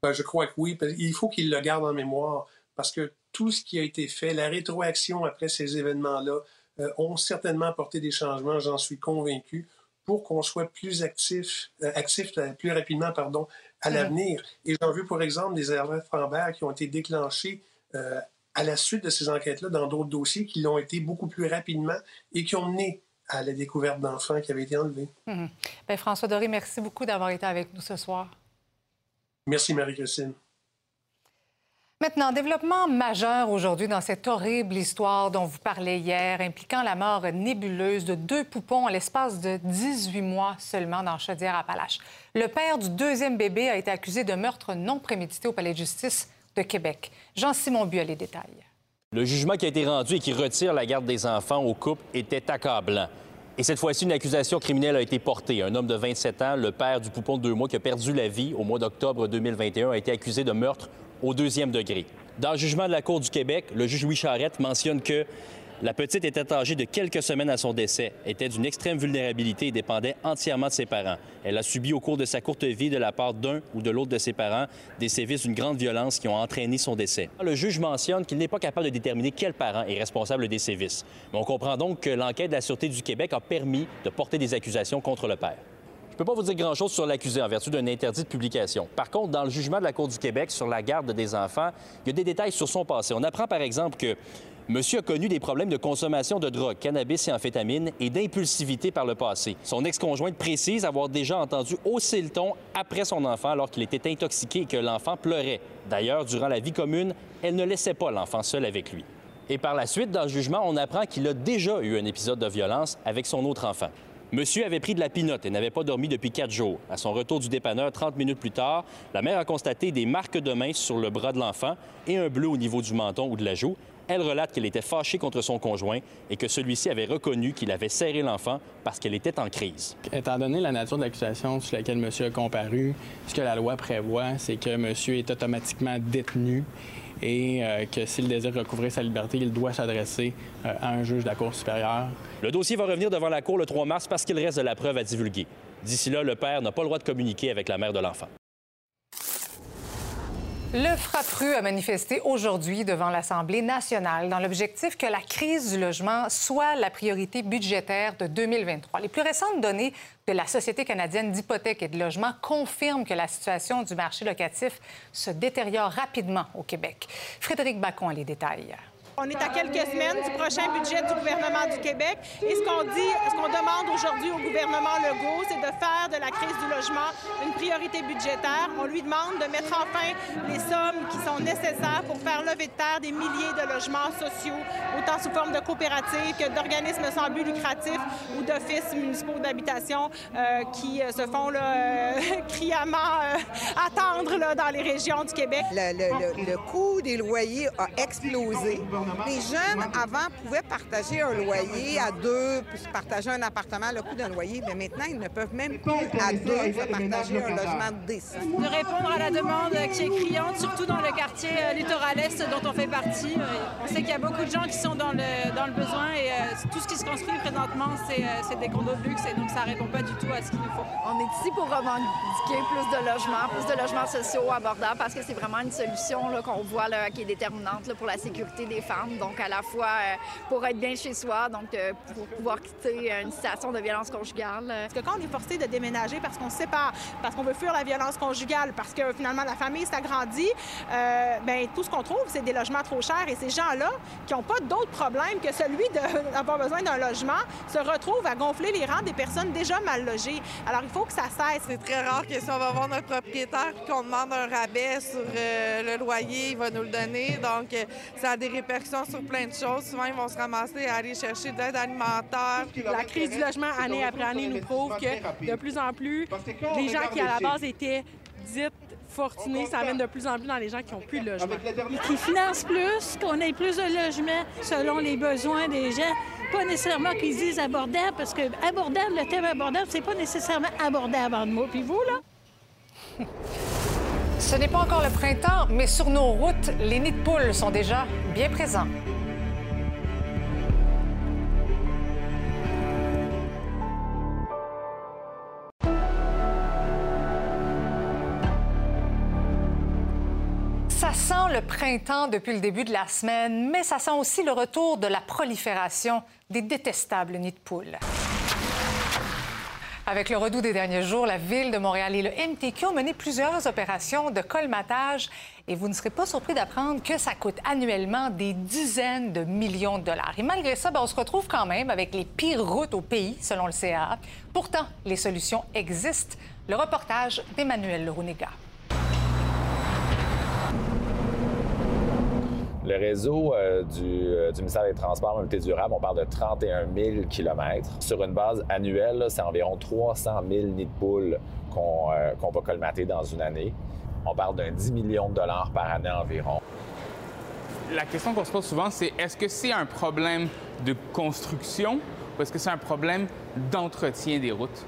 Ben, je crois que oui. Il faut qu'ils le gardent en mémoire parce que tout ce qui a été fait, la rétroaction après ces événements-là, euh, ont certainement apporté des changements, j'en suis convaincu pour qu'on soit plus actif, euh, actif euh, plus rapidement pardon, à mhm. l'avenir. Et j'en veux, pour exemple, des alertes Amber qui ont été déclenchées euh, à la suite de ces enquêtes-là dans d'autres dossiers qui l'ont été beaucoup plus rapidement et qui ont mené à la découverte d'enfants qui avaient été enlevés. Mhm. Bien, François Doré, merci beaucoup d'avoir été avec nous ce soir. Merci, Marie-Christine. Maintenant, développement majeur aujourd'hui dans cette horrible histoire dont vous parlez hier, impliquant la mort nébuleuse de deux poupons en l'espace de 18 mois seulement dans Chaudière-Appalaches. Le père du deuxième bébé a été accusé de meurtre non prémédité au palais de justice de Québec. Jean-Simon Bu a les détails. Le jugement qui a été rendu et qui retire la garde des enfants au couple était accablant. Et cette fois-ci, une accusation criminelle a été portée. Un homme de 27 ans, le père du poupon de deux mois qui a perdu la vie au mois d'octobre 2021, a été accusé de meurtre au deuxième degré. Dans le jugement de la Cour du Québec, le juge Louis Charette mentionne que la petite était âgée de quelques semaines à son décès, était d'une extrême vulnérabilité et dépendait entièrement de ses parents. Elle a subi au cours de sa courte vie de la part d'un ou de l'autre de ses parents des sévices d'une grande violence qui ont entraîné son décès. Le juge mentionne qu'il n'est pas capable de déterminer quel parent est responsable des sévices. Mais on comprend donc que l'enquête de la Sûreté du Québec a permis de porter des accusations contre le père. Je ne peux pas vous dire grand-chose sur l'accusé en vertu d'un interdit de publication. Par contre, dans le jugement de la Cour du Québec sur la garde des enfants, il y a des détails sur son passé. On apprend par exemple que Monsieur a connu des problèmes de consommation de drogue, cannabis et amphétamines et d'impulsivité par le passé. Son ex-conjointe précise avoir déjà entendu hausser le ton après son enfant alors qu'il était intoxiqué et que l'enfant pleurait. D'ailleurs, durant la vie commune, elle ne laissait pas l'enfant seul avec lui. Et par la suite, dans le jugement, on apprend qu'il a déjà eu un épisode de violence avec son autre enfant. Monsieur avait pris de la pinote et n'avait pas dormi depuis quatre jours. À son retour du dépanneur 30 minutes plus tard, la mère a constaté des marques de main sur le bras de l'enfant et un bleu au niveau du menton ou de la joue. Elle relate qu'elle était fâchée contre son conjoint et que celui-ci avait reconnu qu'il avait serré l'enfant parce qu'elle était en crise. Étant donné la nature de l'accusation sur laquelle monsieur a comparu, ce que la loi prévoit, c'est que monsieur est automatiquement détenu et euh, que s'il désire recouvrir sa liberté, il doit s'adresser euh, à un juge de la Cour supérieure. Le dossier va revenir devant la Cour le 3 mars parce qu'il reste de la preuve à divulguer. D'ici là, le père n'a pas le droit de communiquer avec la mère de l'enfant. Le Frappru a manifesté aujourd'hui devant l'Assemblée nationale dans l'objectif que la crise du logement soit la priorité budgétaire de 2023. Les plus récentes données de la Société canadienne d'hypothèques et de logement confirment que la situation du marché locatif se détériore rapidement au Québec. Frédéric Bacon a les détails. On est à quelques semaines du prochain budget du gouvernement du Québec. Et ce qu'on dit, ce qu'on demande aujourd'hui au gouvernement Legault, c'est de faire de la crise du logement une priorité budgétaire. On lui demande de mettre enfin les sommes qui sont nécessaires pour faire lever de terre des milliers de logements sociaux, autant sous forme de coopératives que d'organismes sans but lucratif ou d'offices municipaux d'habitation euh, qui euh, se font euh, criamment attendre dans les régions du Québec. Le coût des loyers a explosé. Les jeunes, avant, pouvaient partager un loyer à deux, puis partager un appartement, le coût d'un loyer, mais maintenant, ils ne peuvent même plus à deux se partager un logement décent. de répondre à la demande qui est criante, surtout dans le quartier euh, littoral est dont on fait partie. Euh, On sait qu'il y a beaucoup de gens qui sont dans le, dans le besoin et euh, tout ce qui se construit présentement, c'est des condos de luxe et donc ça répond pas du tout à ce qu'il nous faut. On est ici pour revendiquer plus de logements, plus de logements sociaux abordables parce que c'est vraiment une solution là, qu'on voit là, qui est déterminante là, pour la sécurité des femmes. Donc, à la fois euh, pour être bien chez soi, donc euh, pour pouvoir quitter une situation de violence conjugale. euh. Parce que quand on est forcé de déménager parce qu'on se sépare, parce qu'on veut fuir la violence conjugale, parce que finalement la famille s'agrandit, euh, ben tout ce qu'on trouve, c'est des logements trop chers. Et ces gens-là, qui n'ont pas d'autre problème que celui d'avoir besoin d'un logement, se retrouvent à gonfler les rangs des personnes déjà mal logées. Alors il faut que ça cesse. C'est très rare que si on va voir notre propriétaire et qu'on demande un rabais sur euh, le loyer, il va nous le donner. Donc, ça a des répercussions sur plein de choses. Souvent, ils vont se ramasser à aller chercher de l'aide alimentaire. La crise du logement, année après année, nous prouve que de plus en plus, les gens qui, à la base, étaient dites fortunés s'amènent de plus en plus dans les gens qui n'ont plus de logement. qui financent plus, qu'on ait plus de logements selon les besoins des gens. Pas nécessairement qu'ils disent abordable, parce que abordable, le thème abordable, c'est pas nécessairement abordable entre moi puis vous, là? Ce n'est pas encore le printemps, mais sur nos routes, les nids de poules sont déjà bien présents. Ça sent le printemps depuis le début de la semaine, mais ça sent aussi le retour de la prolifération des détestables nids de poules. Avec le redout des derniers jours, la Ville de Montréal et le MTQ ont mené plusieurs opérations de colmatage et vous ne serez pas surpris d'apprendre que ça coûte annuellement des dizaines de millions de dollars. Et malgré ça, ben, on se retrouve quand même avec les pires routes au pays, selon le CA. Pourtant, les solutions existent. Le reportage d'Emmanuel Lerouniga. Le réseau euh, du, euh, du, ministère des Transports Mobilité durable, on parle de 31 000 km. Sur une base annuelle, c'est environ 300 000 nids de poules qu'on qu'on va colmater dans une année. On parle d'un 10 millions de dollars par année environ. La question qu'on se pose souvent, c'est est-ce que c'est un problème de construction ou est-ce que c'est un problème d'entretien des routes?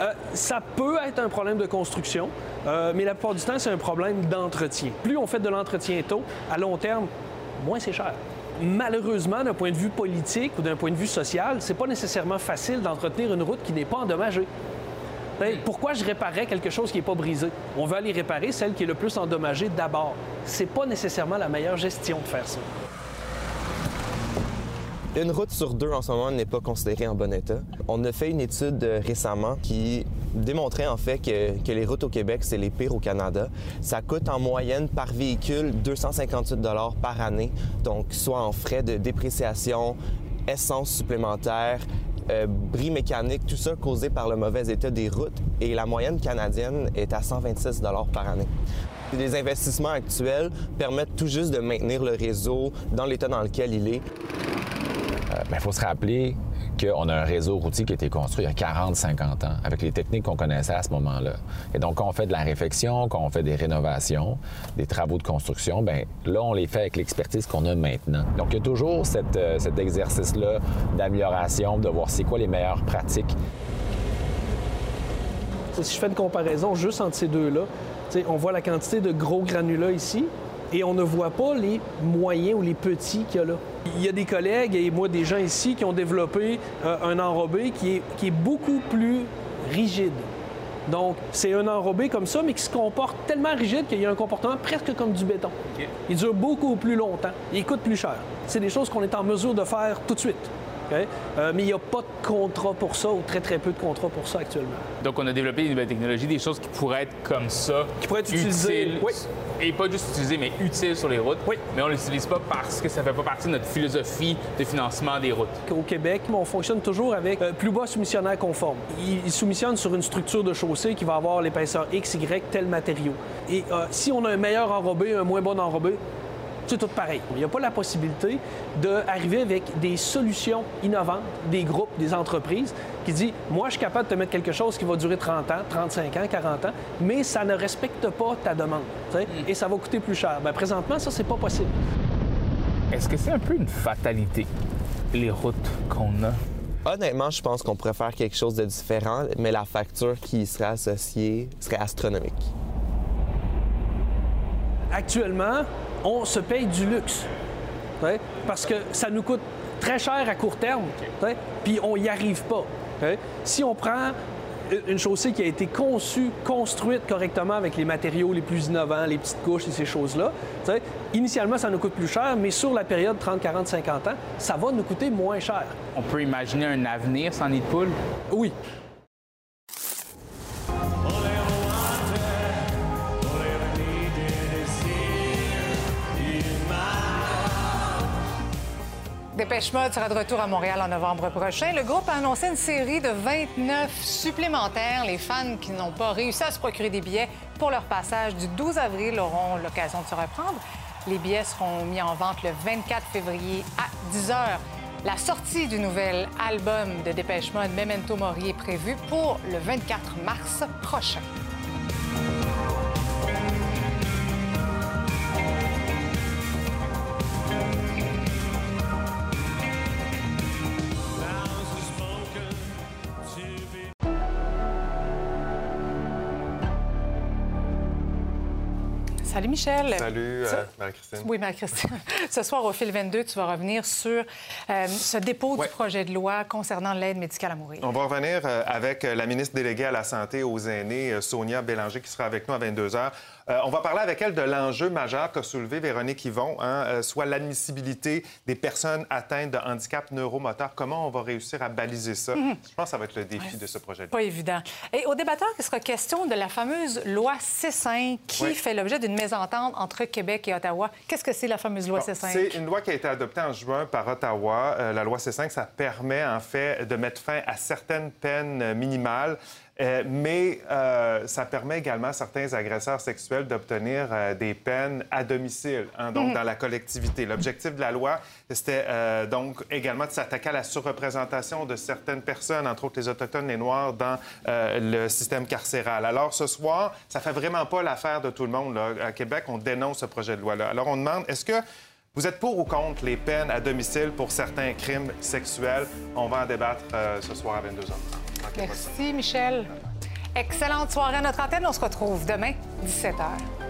Euh, ça peut être un problème de construction, euh, mais la plupart du temps, c'est un problème d'entretien. Plus on fait de l'entretien tôt, à long terme, moins c'est cher. Malheureusement, d'un point de vue politique ou d'un point de vue social, c'est pas nécessairement facile d'entretenir une route qui n'est pas endommagée. Ben, pourquoi je réparerais quelque chose qui n'est pas brisé? On veut aller réparer celle qui est le plus endommagée d'abord. C'est pas nécessairement la meilleure gestion de faire ça. Une route sur deux en ce moment n'est pas considérée en bon état. On a fait une étude euh, récemment qui démontrait en fait que, les routes au Québec, c'est les pires au Canada. Ça coûte en moyenne par véhicule 258 par année, donc soit en frais de dépréciation, essence supplémentaire, euh, bris mécaniques, tout ça causé par le mauvais état des routes. Et la moyenne canadienne est à 126 par année. Les investissements actuels permettent tout juste de maintenir le réseau dans l'état dans lequel il est. Il ben, faut se rappeler qu'on a un réseau routier qui a été construit il y a 40-50 ans, avec les techniques qu'on connaissait à ce moment-là. Et donc, quand on fait de la réflexion, quand on fait des rénovations, des travaux de construction, ben là, on les fait avec l'expertise qu'on a maintenant. Donc, il y a toujours euh, cet exercice-là d'amélioration, de voir c'est quoi les meilleures pratiques. Si je fais une comparaison juste entre ces deux-là, on voit la quantité de gros granulats ici, et on ne voit pas les moyens ou les petits qu'il y a là. Il y a des collègues et moi des gens ici qui ont développé euh, un enrobé qui est, qui est beaucoup plus rigide. Donc, c'est un enrobé comme ça, mais qui se comporte tellement rigide qu'il y a un comportement presque comme du béton. Il dure beaucoup plus longtemps. Il coûte plus cher. C'est des choses qu'on est en mesure de faire tout de suite. Euh, mais il n'y a pas de contrat pour ça ou très, très peu de contrats pour ça actuellement. Donc, on a développé une nouvelle technologie, des choses qui pourraient être comme ça. Qui pourraient être utilisées. Oui. Et pas juste utilisées, mais utiles sur les routes. Oui. Mais on ne l'utilise pas parce que ça ne fait pas partie de notre philosophie de financement des routes. Au Québec, on fonctionne toujours avec euh, plus bas soumissionnaire conforme. Il, soumissionne sur une structure de chaussée qui va avoir l'épaisseur X, Y, tel matériau. Et euh, si on a un meilleur enrobé, un moins bon enrobé, c'est tout pareil. Il n'y a pas la possibilité d'arriver avec des solutions innovantes, des groupes, des entreprises qui disent Moi, je suis capable de te mettre quelque chose qui va durer 30 ans, 35 ans, 40 ans, mais ça ne respecte pas ta demande. Mm. Et ça va coûter plus cher. Bien, présentement, ça, c'est pas possible. Est-ce que c'est un peu une fatalité, les routes qu'on a? Honnêtement, je pense qu'on pourrait faire quelque chose de différent, mais la facture qui serait associée serait astronomique. Actuellement, on se paye du luxe. Parce que ça nous coûte très cher à court terme, puis on n'y arrive pas. Si on prend une chaussée qui a été conçue, construite correctement avec les matériaux les plus innovants, les petites couches et ces choses-là, initialement, ça nous coûte plus cher, mais sur la période 30, 40, 50 ans, ça va nous coûter moins cher. On peut imaginer un avenir sans nid de poule? Oui. Dépêche Mode sera de retour à Montréal en novembre prochain. Le groupe a annoncé une série de 29 supplémentaires. Les fans qui n'ont pas réussi à se procurer des billets pour leur passage du 12 avril auront l'occasion de se reprendre. Les billets seront mis en vente le 24 février à 10 h. La sortie du nouvel album de Dépêche Mode Memento Mori est prévue pour le 24 mars prochain. Salut Michel. Salut euh, Marie-Christine. Oui, Marie-Christine. Ce soir, au fil 22, tu vas revenir sur euh, ce dépôt du projet de loi concernant l'aide médicale à mourir. On va revenir euh, avec la ministre déléguée à la Santé aux aînés, Sonia Bélanger, qui sera avec nous à 22 h. Euh, on va parler avec elle de l'enjeu majeur qu'a soulevé Véronique Yvon, hein, euh, soit l'admissibilité des personnes atteintes de handicap neuromoteur. Comment on va réussir à baliser ça? Mhm. Je pense que ça va être le défi de ce projet. Pas évident. Et au débatteur, il sera question de la fameuse loi C5 qui fait l'objet d'une mésentente entre Québec et Ottawa. Qu'est-ce que c'est la fameuse loi C5? C'est une loi qui a été adoptée en juin par Ottawa. Euh, la loi C5, ça permet en fait de mettre fin à certaines peines minimales Euh, mais euh, ça permet également à certains agresseurs sexuels d'obtenir euh, des peines à domicile, hein, donc Mhm. dans la collectivité. L'objectif de la loi, c'était donc également de s'attaquer à la surreprésentation de certaines personnes, entre autres les Autochtones, les Noirs, dans le système carcéral. Alors ce soir, ça fait vraiment pas l'affaire de tout le monde. Là. À Québec, on dénonce ce projet de loi-là. Alors on demande, est-ce que vous êtes pour ou contre les peines à domicile pour certains crimes sexuels? On va en débattre ce soir à 22h. Merci, Michel. Excellente soirée à notre antenne. On se retrouve demain, 17h.